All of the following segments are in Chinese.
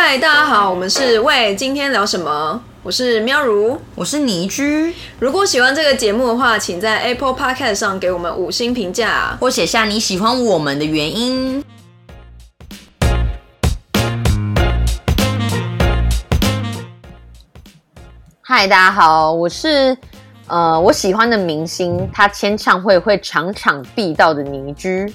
嗨，大家好，我们是喂，今天聊什么？我是喵如，我是倪居。如果喜欢这个节目的话，请在 Apple Podcast 上给我们五星评价，或写下你喜欢我们的原因。嗨，大家好，我是呃我喜欢的明星，他签唱会会场场必到的倪居。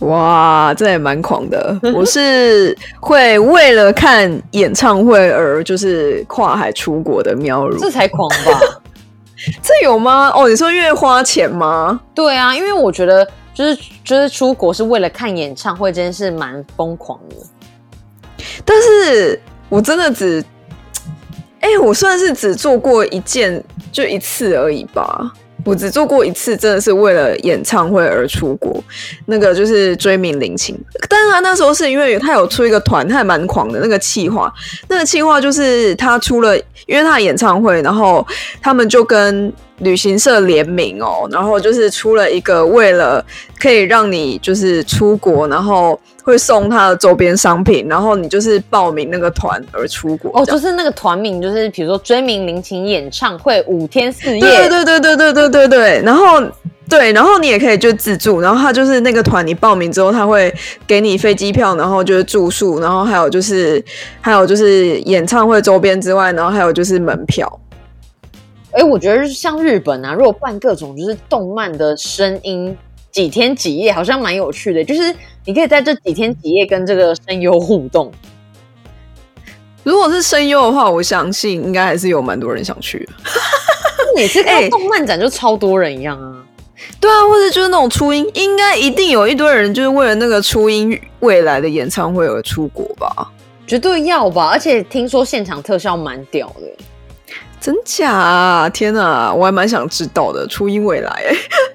哇，这也蛮狂的。我是会为了看演唱会而就是跨海出国的喵如，这才狂吧？这有吗？哦，你说因为花钱吗？对啊，因为我觉得就是就是出国是为了看演唱会，这件事蛮疯狂的。但是我真的只，哎，我算是只做过一件，就一次而已吧。我只做过一次，真的是为了演唱会而出国，那个就是追名林琴。但是他那时候是因为他有出一个团，他还蛮狂的。那个企划，那个企划就是他出了，因为他的演唱会，然后他们就跟。旅行社联名哦，然后就是出了一个为了可以让你就是出国，然后会送他的周边商品，然后你就是报名那个团而出国哦，就是那个团名就是比如说追名林琴演唱会五天四夜，对对对对对对对对，然后对，然后你也可以就自助，然后他就是那个团你报名之后他会给你飞机票，然后就是住宿，然后还有就是还有就是演唱会周边之外，然后还有就是门票。哎，我觉得像日本啊，如果办各种就是动漫的声音，几天几夜，好像蛮有趣的。就是你可以在这几天几夜跟这个声优互动。如果是声优的话，我相信应该还是有蛮多人想去的。每次看动漫展就超多人一样啊。对啊，或者就是那种初音，应该一定有一堆人就是为了那个初音未来的演唱会而出国吧？绝对要吧！而且听说现场特效蛮屌的。真假？啊？天哪，我还蛮想知道的。初音未来，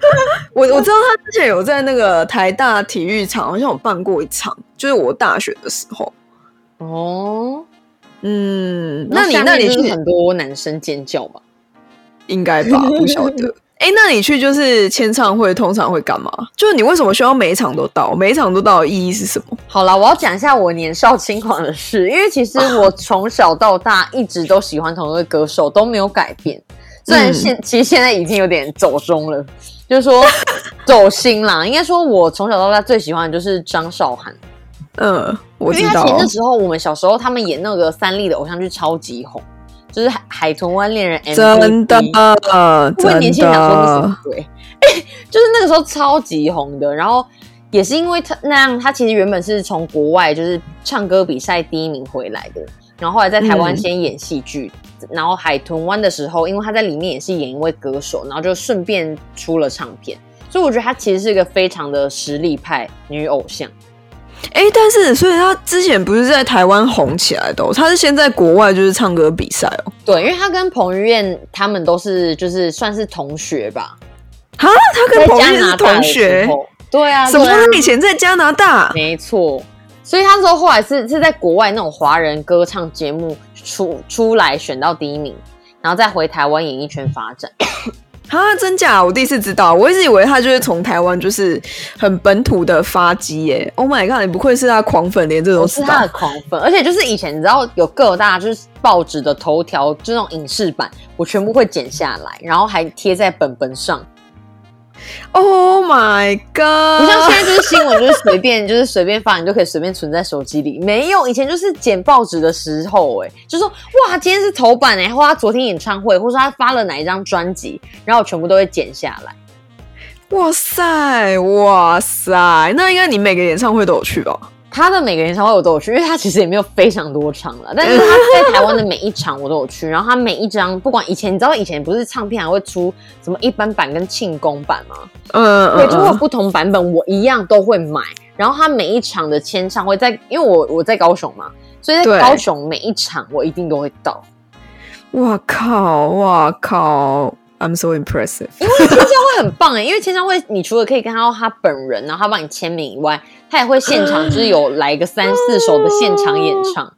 我我知道他之前有在那个台大体育场好像有办过一场，就是我大学的时候。哦，嗯，那你那里是很多男生尖叫吗？应该吧，不晓得。哎，那你去就是签唱会，通常会干嘛？就是你为什么需要每一场都到？每一场都到的意义是什么？好了，我要讲一下我年少轻狂的事，因为其实我从小到大一直都喜欢同一个歌手，都没有改变。虽然现其实现在已经有点走中了，就是说 走心啦。应该说，我从小到大最喜欢的就是张韶涵。嗯，我知道。因为那时候我们小时候他们演那个三立的偶像剧超级红。就是海海豚湾恋人真的，不会年轻人说不什么对，就是那个时候超级红的。然后也是因为他那样，他其实原本是从国外就是唱歌比赛第一名回来的，然后后来在台湾先演戏剧，然后海豚湾的时候，因为他在里面也是演一位歌手，然后就顺便出了唱片，所以我觉得他其实是一个非常的实力派女偶像。哎，但是所以他之前不是在台湾红起来的，他是先在国外就是唱歌比赛哦。对，因为他跟彭于晏他们都是就是算是同学吧。哈，他跟彭于晏是同学？对啊，什么？他以前在加拿大？没错，所以他说后来是是在国外那种华人歌唱节目出出来选到第一名，然后再回台湾演艺圈发展。啊，真假？我第一次知道，我一直以为他就是从台湾，就是很本土的发迹耶。Oh my god！你不愧是他狂粉，连这种是他的狂粉。而且就是以前你知道有各大就是报纸的头条，就那种影视版，我全部会剪下来，然后还贴在本本上。Oh my god！不像现在就是新闻，就是随便就是随便发，你就可以随便存在手机里。没有，以前就是剪报纸的时候，哎，就说哇，今天是头版哎，或他昨天演唱会，或者说他发了哪一张专辑，然后我全部都会剪下来。哇塞，哇塞，那应该你每个演唱会都有去吧？他的每个演唱会我都有去，因为他其实也没有非常多场了，但是 他在台湾的每一场我都有去。然后他每一张，不管以前你知道以前不是唱片还会出什么一般版跟庆功版吗？嗯，对，就会有不同版本，我一样都会买。然后他每一场的签唱会，在因为我我在高雄嘛，所以在高雄每一场我一定都会到。哇靠！哇靠！I'm so impressive，因为签唱会很棒哎，因为签唱会你除了可以看到他本人，然后他帮你签名以外，他也会现场就是有来个三四首的现场演唱。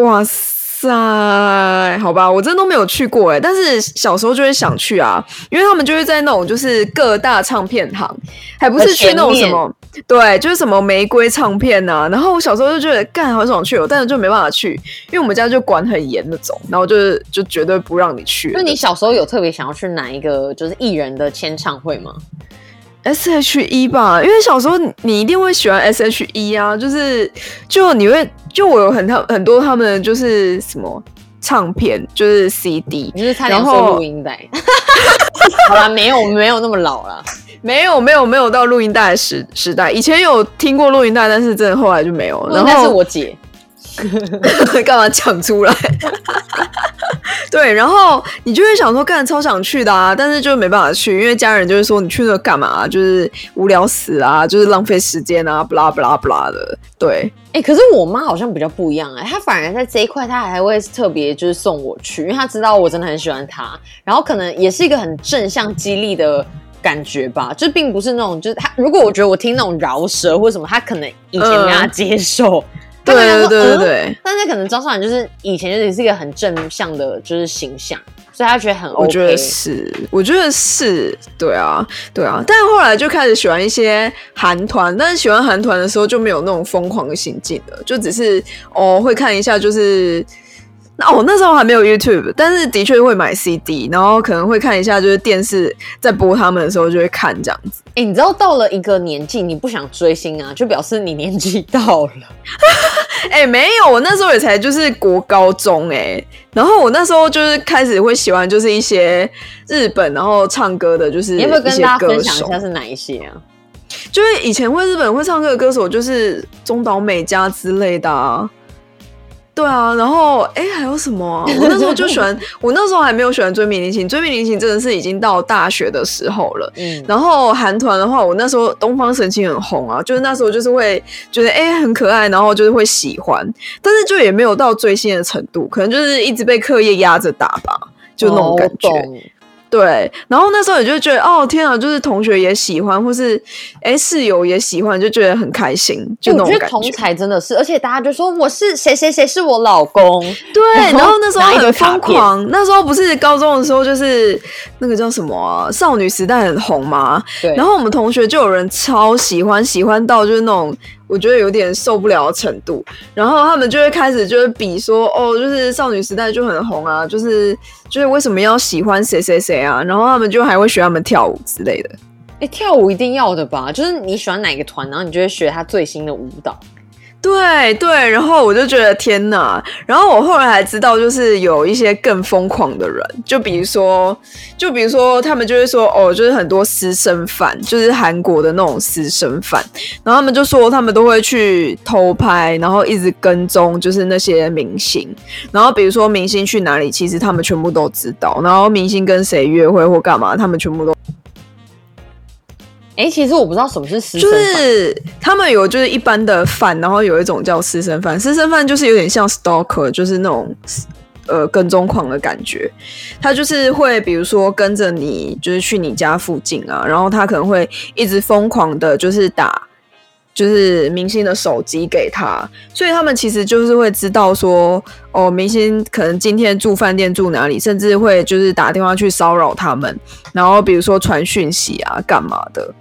哇塞，好吧，我真的都没有去过哎，但是小时候就会想去啊，因为他们就会在那种就是各大唱片行，还不是去那种什么。对，就是什么玫瑰唱片呐、然后我小时候就觉得干好想去哦，但是就没办法去，因为我们家就管很严那种，然后就是就绝对不让你去。那你小时候有特别想要去哪一个就是艺人的签唱会吗？S H E 吧，因为小时候你你一定会喜欢 S H E 啊，就是就你会就我有很他很多他们就是什么唱片，就是 C D，你是差点然后说录音带。好啦，没有没有那么老了。没有没有没有到录音带的时时代，以前有听过录音带，但是真的后来就没有。然后我姐，干嘛讲出来？对，然后你就会想说，干超想去的啊，但是就没办法去，因为家人就会说你去那干嘛、就是无聊死啊，就是浪费时间啊，不啦不啦不啦的。对，哎、可是我妈好像比较不一样哎、她反而在这一块，她还会特别就是送我去，因为她知道我真的很喜欢她，然后可能也是一个很正向激励的感觉吧，就并不是那种就是她如果我觉得我听那种饶舌或者什么，她可能以前没办法接受，她对对对对嗯对，但是可能张韶涵就是以前就是一个很正向的，就是形象，所以他觉得很 OK。我觉得是，我觉得是，对啊，对啊。但后来就开始喜欢一些韩团，但是喜欢韩团的时候就没有那种疯狂的行径了，就只是哦会看一下，就是。那哦，那时候还没有 YouTube，但是的确会买 CD，然后可能会看一下，就是电视在播他们的时候就会看这样子。哎、你知道到了一个年纪，你不想追星啊，就表示你年纪到了。哎、没有，我那时候也才就是国高中哎、然后我那时候就是开始会喜欢就是一些日本然后唱歌的，就是你要不要跟大家分享一下是哪一些啊？就是以前会日本会唱歌的歌手，就是中岛美嘉之类的啊。对啊，然后哎，还有什么啊、我那时候就喜欢，我那时候还没有喜欢追明林檎，追明林檎真的是已经到大学的时候了。嗯，然后韩团的话，我那时候东方神起很红啊，就是那时候就是会觉得哎、很可爱，然后就是会喜欢，但是就也没有到追星的程度，可能就是一直被课业压着打吧，就那种感觉。对，然后那时候也就觉得，哦天啊，就是同学也喜欢，或是哎室友也喜欢，就觉得很开心，就就我觉得同那种感觉。才真的是，而且大家就说我是谁谁谁是我老公，对，然后那时候很疯狂，那时候不是高中的时候，就是那个叫什么啊，少女时代很红嘛。对，然后我们同学就有人超喜欢，喜欢到就是那种我觉得有点受不了的程度。然后他们就会开始就是比说，哦，就是少女时代就很红啊，就是就是为什么要喜欢谁谁谁啊？然后他们就还会学他们跳舞之类的。哎、跳舞一定要的吧？就是你喜欢哪个团，然后你就会学他最新的舞蹈。对对，然后我就觉得天哪！然后我后来还知道，就是有一些更疯狂的人，就比如说，就比如说，他们就会说，哦，就是很多私生饭，就是韩国的那种私生饭，然后他们就说他们都会去偷拍，然后一直跟踪，就是那些明星，然后比如说明星去哪里，其实他们全部都知道，然后明星跟谁约会或干嘛，他们全部都哎、其实我不知道什么是私生饭，是他们有就是一般的饭，然后有一种叫私生饭，私生饭就是有点像 stalker，就是那种呃跟踪狂的感觉。他就是会比如说跟着你，就是去你家附近啊，然后他可能会一直疯狂的，就是打。就是明星的手机给他，所以他们其实就是会知道说，哦，明星可能今天住饭店住哪里，甚至会就是打电话去骚扰他们，然后比如说传讯息啊，干嘛的。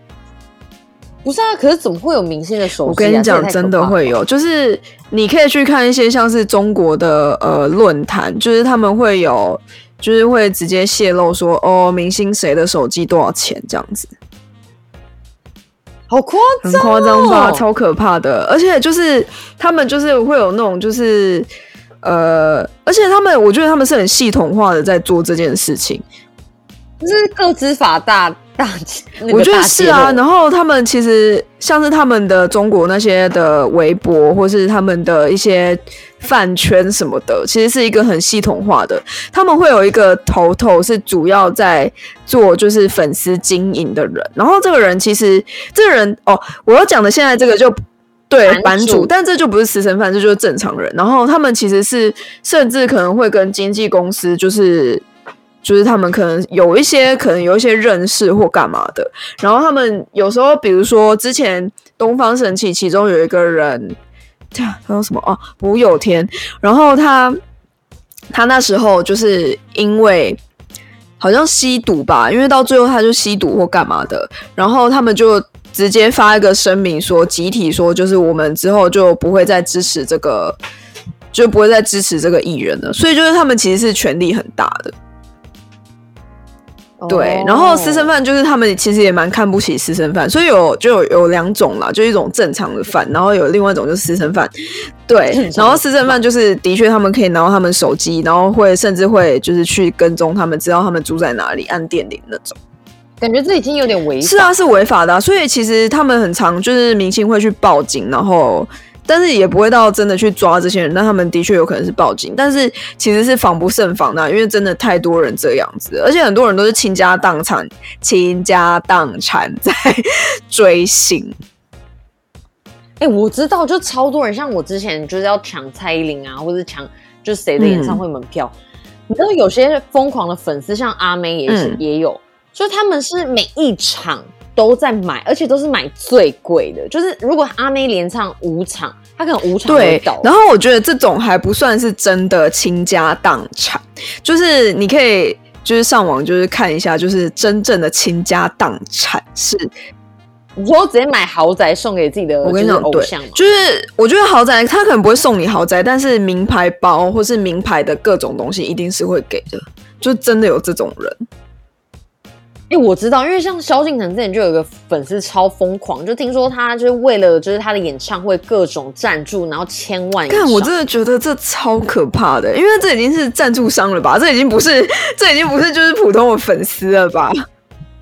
不是啊？可是怎么会有明星的手机、啊？我跟你讲，真的会有，就是你可以去看一些像是中国的呃论坛，就是他们会有，就是会直接泄露说，哦，明星谁的手机多少钱这样子，好夸很张、哦，夸张吧？超可怕的，而且就是他们就是会有那种就是呃，而且他们我觉得他们是很系统化的在做这件事情，就是各执法大大，那个我觉得是啊，然后他们其实像是他们的中国那些的微博，或是他们的一些饭圈什么的，其实是一个很系统化的。他们会有一个头头是主要在做就是粉丝经营的人，然后这个人其实这个人哦，我要讲的现在这个就。对版版主，主但这就不是私生饭，这就是正常人。然后他们其实是甚至可能会跟经纪公司，就是就是他们可能有一些可能有一些认识或干嘛的。然后他们有时候，比如说之前东方神起，其中有一个人，他说什么哦，吴有天，然后他他那时候就是因为。好像吸毒吧，因为到最后他就吸毒或干嘛的，然后他们就直接发一个声明说，集体说，就是我们之后就不会再支持这个，就不会再支持这个艺人了。所以就是他们其实是权力很大的。对，然后私生饭就是他们其实也蛮看不起私生饭，所以有就有有两种啦，就一种正常的饭，然后有另外一种就是私生饭。对，然后私生饭就是的确他们可以拿到他们手机，然后会甚至会就是去跟踪他们，知道他们住在哪里，按电铃那种。感觉这已经有点违法。是啊，是违法的，所以其实他们很常就是明星会去报警，然后。但是也不会到真的去抓这些人，那他们的确有可能是报警，但是其实是防不胜防的，因为真的太多人这样子，而且很多人都是倾家荡产、倾家荡产在追星。哎，我知道，就超多人，像我之前就是要抢蔡依林啊，或者抢就是谁的演唱会门票，你知道有些疯狂的粉丝，像阿妹也是也有，所以他们是每一场。都在买，而且都是买最贵的。就是如果阿妹连唱五场，她可能五场对。然后我觉得这种还不算是真的倾家荡产，就是你可以就是上网就是看一下，就是真正的倾家荡产是，你说直接买豪宅送给自己的，我跟你讲，偶像就是我觉得豪宅他可能不会送你豪宅，但是名牌包或是名牌的各种东西一定是会给的，就真的有这种人。哎，我知道，因为像萧敬腾之前就有一个粉丝超疯狂，就听说他就是为了就是他的演唱会各种赞助，然后千万。看，我真的觉得这超可怕的，因为这已经是赞助商了吧？这已经不是，这已经不是就是普通的粉丝了吧？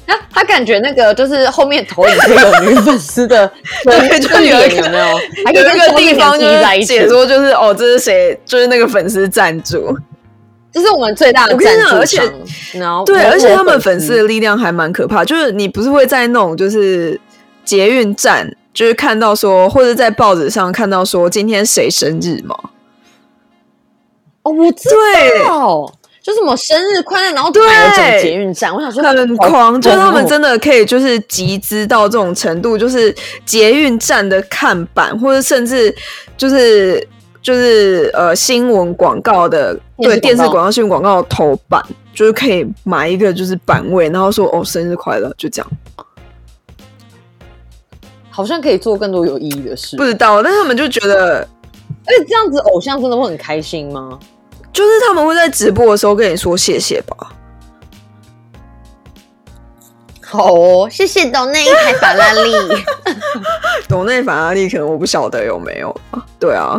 他他感觉那个就是后面投影可以有女粉丝的，对，就有一个有没有？还有一个地方就是解说，就是哦，这是谁？就是那个粉丝赞助。这是我们最大的赞助商，然后对，而且他们粉丝的力量还蛮可怕。就是你不是会在那种就是捷运站，就是看到说，或者在报纸上看到说今天谁生日吗？哦，我知道，就什么生日快乐，然后对捷运站，我想说很狂，就是他们真的可以就是集资到这种程度，就是捷运站的看板，或者甚至就是。就是呃，新闻广告的对电视广告、新闻广告的头版，就是可以买一个就是版位，然后说哦，生日快乐，就这样。好像可以做更多有意义的事，不知道，但他们就觉得，而且这样子偶像真的会很开心吗？就是他们会在直播的时候跟你说谢谢吧。好哦，谢谢董内一台法拉利。董内法拉利可能我不晓得有没有啊？对啊。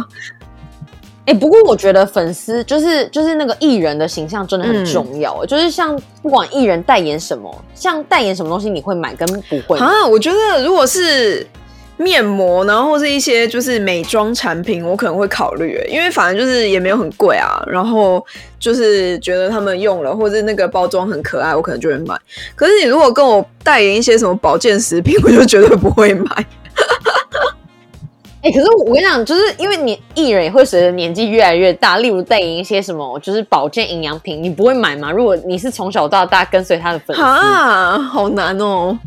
哎，不过我觉得粉丝就是就是那个艺人的形象真的很重要，就是像不管艺人代言什么，像代言什么东西，你会买跟不会啊？我觉得如果是面膜，然后或是一些就是美妆产品，我可能会考虑，因为反正就是也没有很贵啊，然后就是觉得他们用了或者那个包装很可爱，我可能就会买。可是你如果跟我代言一些什么保健食品，我就绝对不会买。哎，可是我跟你讲，就是因为你艺人也会随着年纪越来越大，例如代言一些什么，就是保健营养品，你不会买吗？如果你是从小到大跟随他的粉丝，啊，好难哦。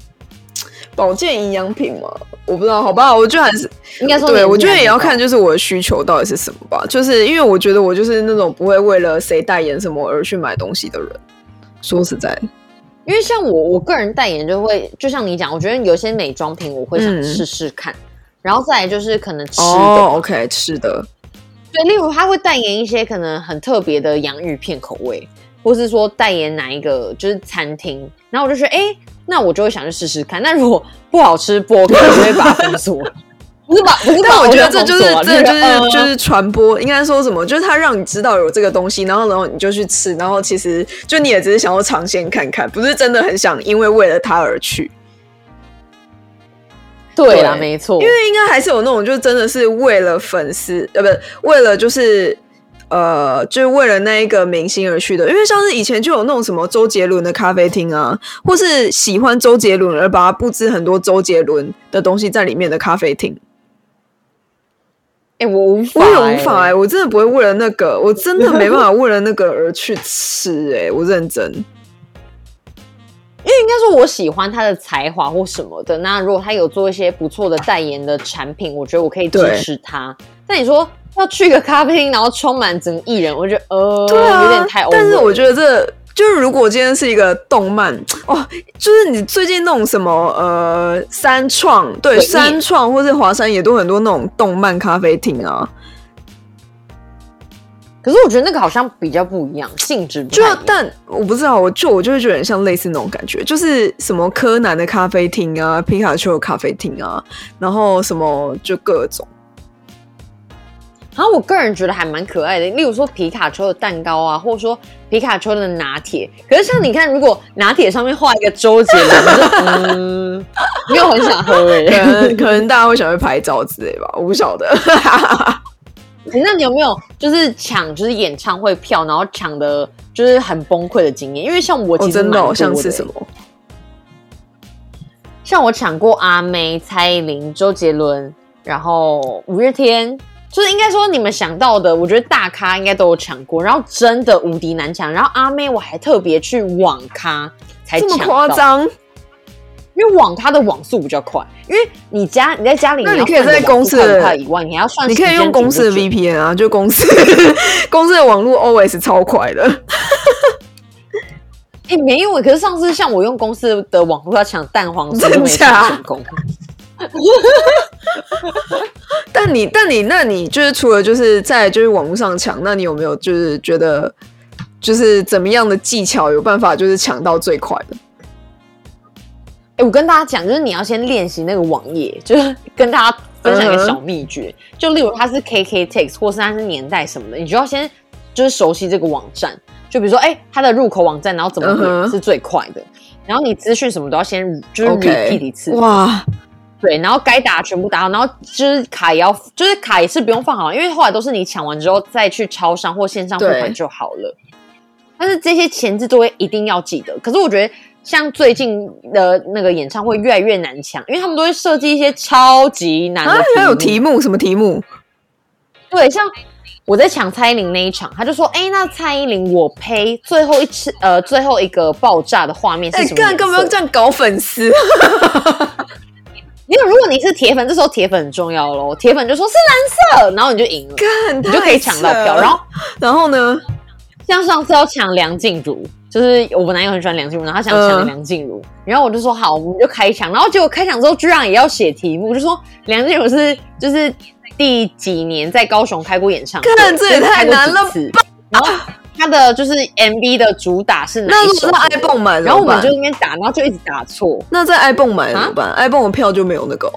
保健营养品嘛，我不知道，好吧，我觉得还是 应该说，对我觉得也要看，就是我的需求到底是什么吧。就是因为我觉得我就是那种不会为了谁代言什么而去买东西的人。说实在，因为像我，我个人代言就会，就像你讲，我觉得有些美妆品我会想试试看。然后再来就是可能吃的，OK，吃的，对，例如他会代言一些可能很特别的洋芋片口味，或是说代言哪一个就是餐厅，然后我就说，哎，那我就会想去试试看。那如果不好吃，不可能就会把它封锁。不是把，不是，但我觉得这就是这就是就是传播，应该说什么？就是他让你知道有这个东西，然后然后你就去吃，然后其实就你也只是想要尝鲜看看，不是真的很想因为为了他而去。对啦，没错，因为应该还是有那种，就真的是为了粉丝，呃，不是为了就是呃，就是为了那一个明星而去的。因为像是以前就有那种什么周杰伦的咖啡厅啊，或是喜欢周杰伦而把它布置很多周杰伦的东西在里面的咖啡厅。哎，我无法，我也无法哎，我真的不会为了那个，我真的没办法为了那个而去吃哎，我认真。因为应该说我喜欢他的才华或什么的，那如果他有做一些不错的代言的产品，我觉得我可以支持他。但你说要去个咖啡厅，然后充满整个艺人，我觉得呃，对啊，有点太。但是我觉得这就是如果今天是一个动漫哦，就是你最近那种什么呃三创对三创或是华山也都很多那种动漫咖啡厅啊。可是我觉得那个好像比较不一样，性质就但我不知道，我就我就会觉得很像类似那种感觉，就是什么柯南的咖啡厅啊，皮卡丘的咖啡厅啊，然后什么就各种。然后我个人觉得还蛮可爱的，例如说皮卡丘的蛋糕啊，或者说皮卡丘的拿铁。可是像你看，如果拿铁上面画一个周杰伦，嗯，没有很想喝哎，可能可能大家会想去拍照之类吧，我不晓得。那你有没有就是抢就是演唱会票，然后抢的就是很崩溃的经验？因为像我其实真的像是什么，像我抢过阿妹、蔡依林、周杰伦，然后五月天，就是应该说你们想到的，我觉得大咖应该都有抢过，然后真的无敌难抢。然后阿妹我还特别去网咖才这么夸张。因为网它的网速比较快，因为你家你在家里，那你可以在公司的以外，你还要算，你可以用公司的 VPN 啊，就公司公司的网络 OS 超快的。哎，没有，可是上次像我用公司的网络要抢蛋黄，真没成功。但你但你那你就是除了就是在就是网络上抢，那你有没有就是觉得就是怎么样的技巧有办法就是抢到最快的？哎，我跟大家讲，就是你要先练习那个网页，就是跟大家分享一个小秘诀。就例如它是 KKText，或是它是年代什么的，你就要先就是熟悉这个网站。就比如说，哎，它的入口网站，然后怎么点是最快的。然后你资讯什么都要先就是 repeat 一次。哇，对，然后该打全部打好，然后就是卡也要，就是卡也是不用放好，因为后来都是你抢完之后再去超商或线上付款就好了。但是这些前置作业一定要记得。可是我觉得。像最近的那个演唱会越来越难抢，因为他们都会设计一些超级难的还有题目，什么题目？对，像我在抢蔡依林那一场，他就说：“哎，那蔡依林我呸，最后一次呃，最后一个爆炸的画面是什么？”干，干嘛要这样搞粉丝？因为如果你是铁粉，这时候铁粉很重要喽。铁粉就说是蓝色，然后你就赢了，干，你就可以抢到票。然后，然后呢？像上次要抢梁静茹。就是我男友很喜欢梁静茹，然后他想抢梁静茹，然后我就说好，我们就开抢。然后结果开抢之后，居然也要写题目，就说梁静茹是就是第几年在高雄开过演唱会，这也太难了吧。然后他的就是 MV 的主打是哪一首？那 iPhone 买，然后我们就那边打，然后就一直打错。那在 iPhone 买怎么办？iPhone 的票就没有那个。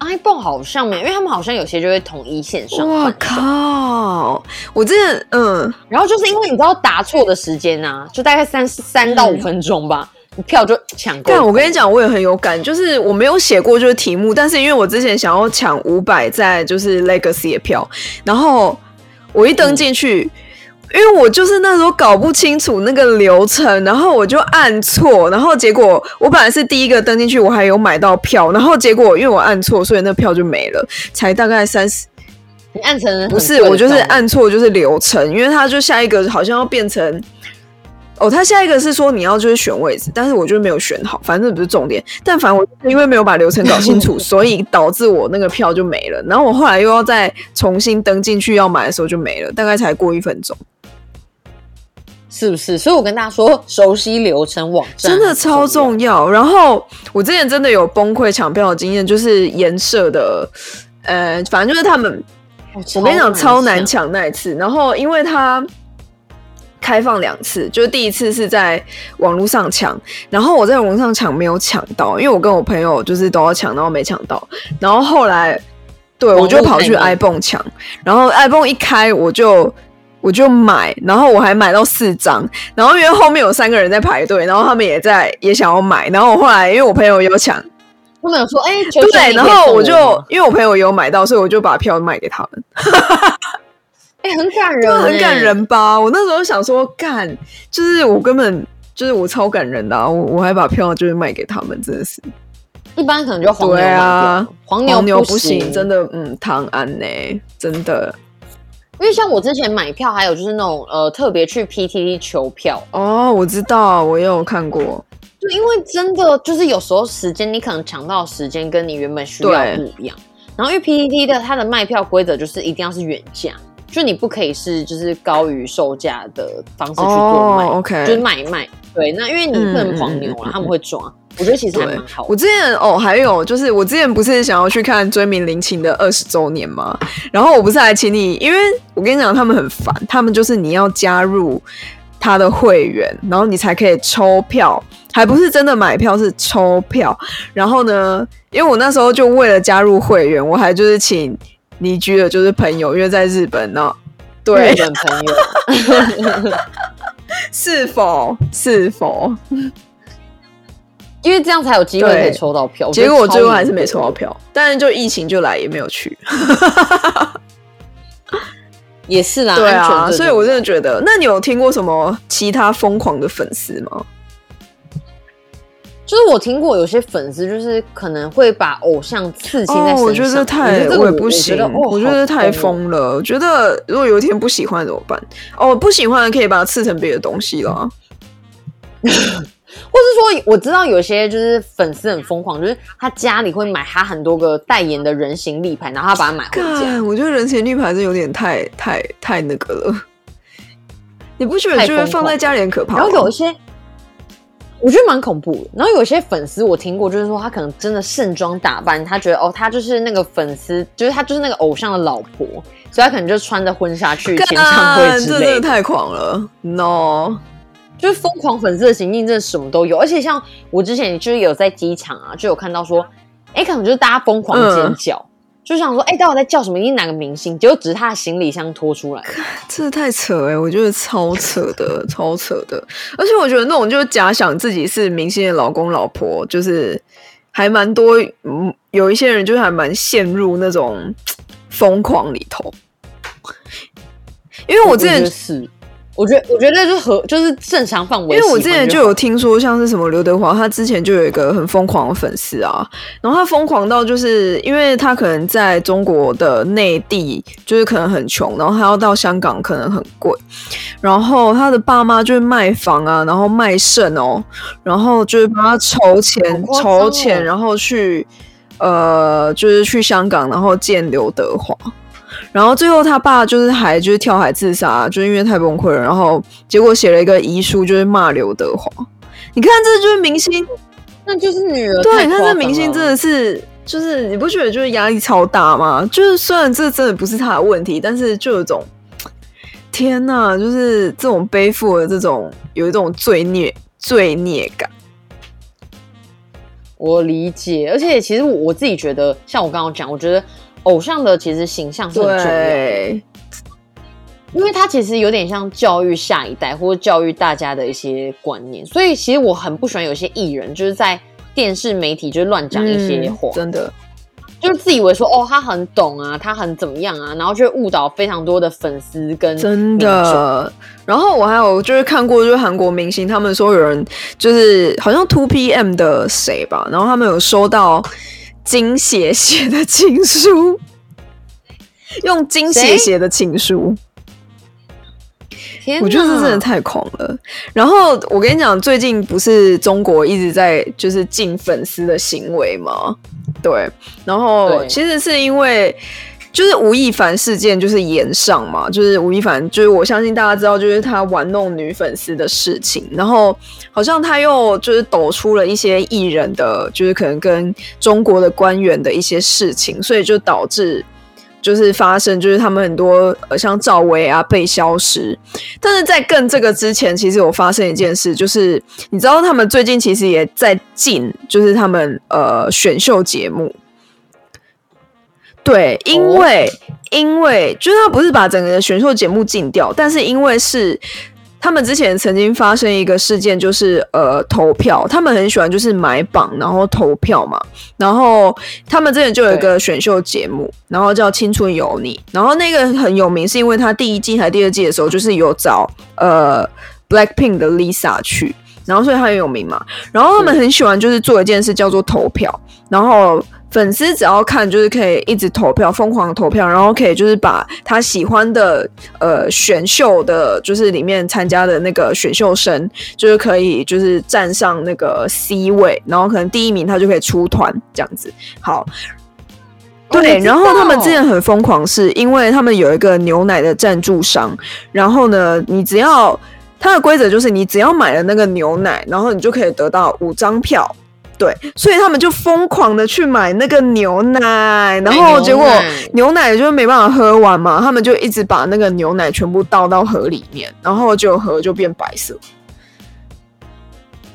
iPhone 好像没有，因为他们好像有些就会统一线上。我靠！我真的嗯，然后就是因为你知道答错的时间啊，就大概三三到五分钟吧，票就抢够。但我跟你讲，我也很有感，就是我没有写过就是题目，但是因为我之前想要抢五百在就是 Legacy 的票，然后我一登进去。因为我就是那时候搞不清楚那个流程，然后我就按错，然后结果我本来是第一个登进去，我还有买到票，然后结果因为我按错，所以那票就没了，才大概三十。你按成不是，我就是按错，就是流程，因为他就下一个好像要变成。哦，他下一个是说你要就是选位置，但是我就没有选好，反正不是重点。但反正我因为没有把流程搞清楚，所以导致我那个票就没了。然后我后来又要再重新登进去要买的时候就没了，大概才过一分钟，是不是？所以我跟大家说，熟悉流程网站真的超重要。然后我之前真的有崩溃抢票的经验，就是颜色的，呃，反正就是他们，我跟你讲超难抢那一次。然后因为他。开放两次，就是第一次是在网络上抢，然后我在网络上抢没有抢到，因为我跟我朋友就是都要抢，然后没抢到，然后后来对我就跑去 iPhone 抢，然后 iPhone 一开我就我就买，然后我还买到四张，然后因为后面有三个人在排队，然后他们也在也想要买，然后我后来因为我朋友有抢，他们有说哎对，然后我就因为我朋友有买到，所以我就把票卖给他们。哎，很感人，很感人吧？我那时候想说，干，就是我根本就是我超感人的，我我还把票就是卖给他们，真的是。一般可能就黄牛啊，黄牛不行，真的，嗯，唐安呢，真的。因为像我之前买票，还有就是那种呃，特别去 PTT 求票哦，我知道，我也有看过。就因为真的就是有时候时间，你可能抢到时间，跟你原本需要不一样。然后因为 PTT 的它的卖票规则就是一定要是原价。就你不可以是就是高于售价的方式去做卖，OK，就是买卖。对，那因为你不能黄牛啊，他们会抓。我觉得其实还蛮好。我之前哦，还有就是我之前不是想要去看追名林檎的二十周年吗？然后我不是还请你，因为我跟你讲，他们很烦，他们就是你要加入他的会员，然后你才可以抽票，还不是真的买票，是抽票。然后呢，因为我那时候就为了加入会员，我还就是请倪居的就是朋友，因为在日本呢，对，日本朋友，是 否 是否？因为这样才有机会可以抽到票，结果我最后还是没抽到票，但是就疫情就来也没有去，也是啦，对啊，所以我真的觉得，那你有听过什么其他疯狂的粉丝吗？就是我听过有些粉丝就是可能会把偶像刺青在身上，我觉得太我也不行，我觉得太疯了。我觉得如果有一天不喜欢怎么办？哦，不喜欢可以把它刺成别的东西了。或是说，我知道有些就是粉丝很疯狂，就是他家里会买他很多个代言的人形立牌，然后他把它买回家。我觉得人形立牌是有点太太太那个了，你不觉得就是放在家里很可怕？然后有一些，我觉得蛮恐怖的。然后有些粉丝我听过，就是说他可能真的盛装打扮，他觉得哦，他就是那个粉丝，就是他就是那个偶像的老婆，所以他可能就穿着婚纱去演唱会之类的。太狂了，no。就是疯狂粉丝的行径，真的什么都有。而且像我之前就是有在机场啊，就有看到说，哎，可能就是大家疯狂尖叫，就想说，哎，到底在叫什么？一定哪个明星？结果只是他的行李箱拖出来，真的太扯哎！我觉得超扯的，超扯的。而且我觉得那种就是假想自己是明星的老公老婆，就是还蛮多，嗯，有一些人就是还蛮陷入那种疯狂里头。因为我之前是。我觉得，我觉得就和就是正常范围。因为我之前就有听说，像是什么刘德华，他之前就有一个很疯狂的粉丝啊，然后他疯狂到就是因为他可能在中国的内地就是可能很穷，然后他要到香港可能很贵，然后他的爸妈就是卖房啊，然后卖肾哦，然后就是帮他筹钱筹钱，然后去呃就是去香港，然后见刘德华。然后最后他爸就是还就是跳海自杀，就是因为太崩溃了。然后结果写了一个遗书，就是骂刘德华。你看，这就是明星，那就是女儿。对，你看这明星真的是，就是你不觉得就是压力超大吗？就是虽然这真的不是他的问题，但是就有种天哪，就是这种背负的这种有一种罪孽罪孽感。我理解，而且其实我自己觉得，像我刚刚讲，我觉得。偶像的其实形象是很重要，因为他其实有点像教育下一代或者教育大家的一些观念，所以其实我很不喜欢有些艺人就是在电视媒体就乱讲一些话，真的就是自以为说哦他很懂啊，他很怎么样啊，然后就误导非常多的粉丝跟真的。然后我还有就是看过就是韩国明星，他们说有人就是好像 Two PM 的谁吧，然后他们有收到。金血写的情书，用金血写的情书，我觉得这真的太狂了。然后我跟你讲，最近不是中国一直在就是禁粉丝的行为吗？对，然后其实是因为。就是吴亦凡事件，就是延上嘛，就是吴亦凡，就是我相信大家知道，就是他玩弄女粉丝的事情，然后好像他又就是抖出了一些艺人的，就是可能跟中国的官员的一些事情，所以就导致就是发生，就是他们很多呃像赵薇啊被消失，但是在更这个之前，其实有发生一件事，就是你知道他们最近其实也在进，就是他们呃选秀节目。对，因为因为就是他不是把整个选秀节目禁掉，但是因为是他们之前曾经发生一个事件，就是呃投票，他们很喜欢就是买榜然后投票嘛，然后他们之前就有一个选秀节目，然后叫《青春有你》，然后那个很有名，是因为他第一季还第二季的时候就是有找呃 Blackpink 的 Lisa 去，然后所以他很有名嘛，然后他们很喜欢就是做一件事叫做投票，然后。粉丝只要看，就是可以一直投票，疯狂投票，然后可以就是把他喜欢的呃选秀的，就是里面参加的那个选秀生，就是可以就是站上那个 C 位，然后可能第一名他就可以出团这样子。好，对，然后他们之前很疯狂，是因为他们有一个牛奶的赞助商，然后呢，你只要它的规则就是你只要买了那个牛奶，然后你就可以得到五张票。对，所以他们就疯狂的去买那个牛奶，然后结果牛奶就没办法喝完嘛，他们就一直把那个牛奶全部倒到河里面，然后就河就变白色。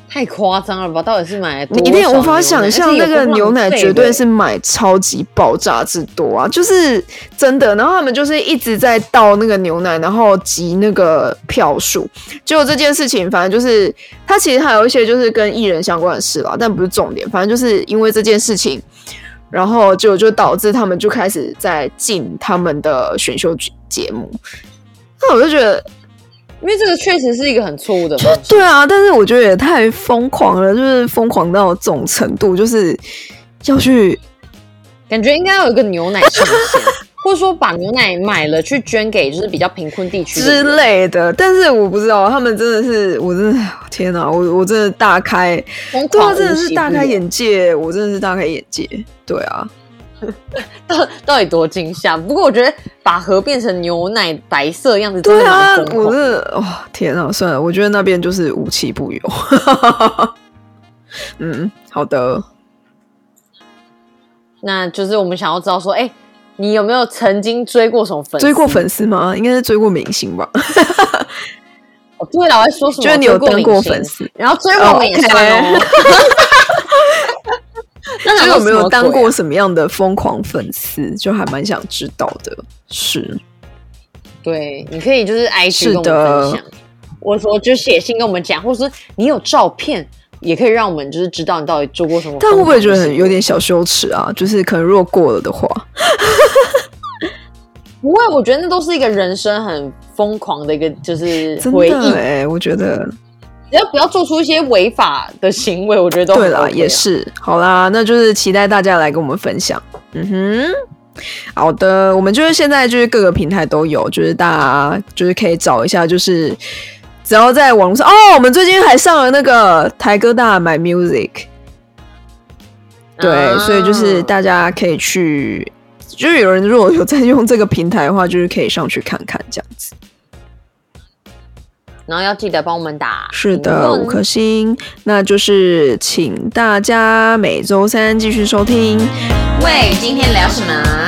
太夸张了吧？到底是买你一定无法想象那个牛奶绝对是买超级爆炸之多啊，就是真的。然后他们就是一直在倒那个牛奶，然后集那个票数。结果这件事情，反正就是他其实还有一些就是跟艺人相关的事啦，但不是重点。反正就是因为这件事情，然后就就导致他们就开始在进他们的选秀节目。那我就觉得因为这个确实是一个很错误的方式。对啊，但是我觉得也太疯狂了，就是疯狂到这种程度，就是要去感觉应该要有一个牛奶上限，或者说把牛奶买了去捐给就是比较贫困地区之类的。但是我不知道，他们真的是，我真的天哪，我我真的大开，对啊，真的是大开。眼界，我真的是大开眼界。对啊，到到底多惊吓？不过我觉得把河变成牛奶白色的样子，真的对啊蛮，疯狂我真的哇、天啊，算了，我觉得那边就是无奇不有。嗯，好的，那就是我们想要知道说，哎、你有没有曾经追过什么粉？追过粉丝吗？应该是追过明星吧。哦，对了，我在说什么？就是你有过明星粉丝，然后追我们也算哦。那你有没有当啊过什么样的疯狂粉丝？就还蛮想知道的。是对，你可以就是 IG 是跟我们的分享，或者说就写信跟我们讲，或者说你有照片，也可以让我们就是知道你到底做过什么。但会不会觉得很有？点小羞耻啊？就是可能如果过了的话，不会，我觉得那都是一个人生很疯狂的一个就是真回忆，我觉得只要不要做出一些违法的行为，我觉得都对啦，OK 啊也。是。好啦，那就是期待大家来跟我们分享。嗯哼。好的，我们就是现在就是各个平台都有，就是大家就是可以找一下，就是只要在网络上哦，我们最近还上了那个台哥大买 music，对，啊所以就是大家可以去，就是有人如果有在用这个平台的话，就是可以上去看看这样子。然后要记得帮我们打是的，五颗星，那就是请大家每周三继续收听。喂，今天聊什么？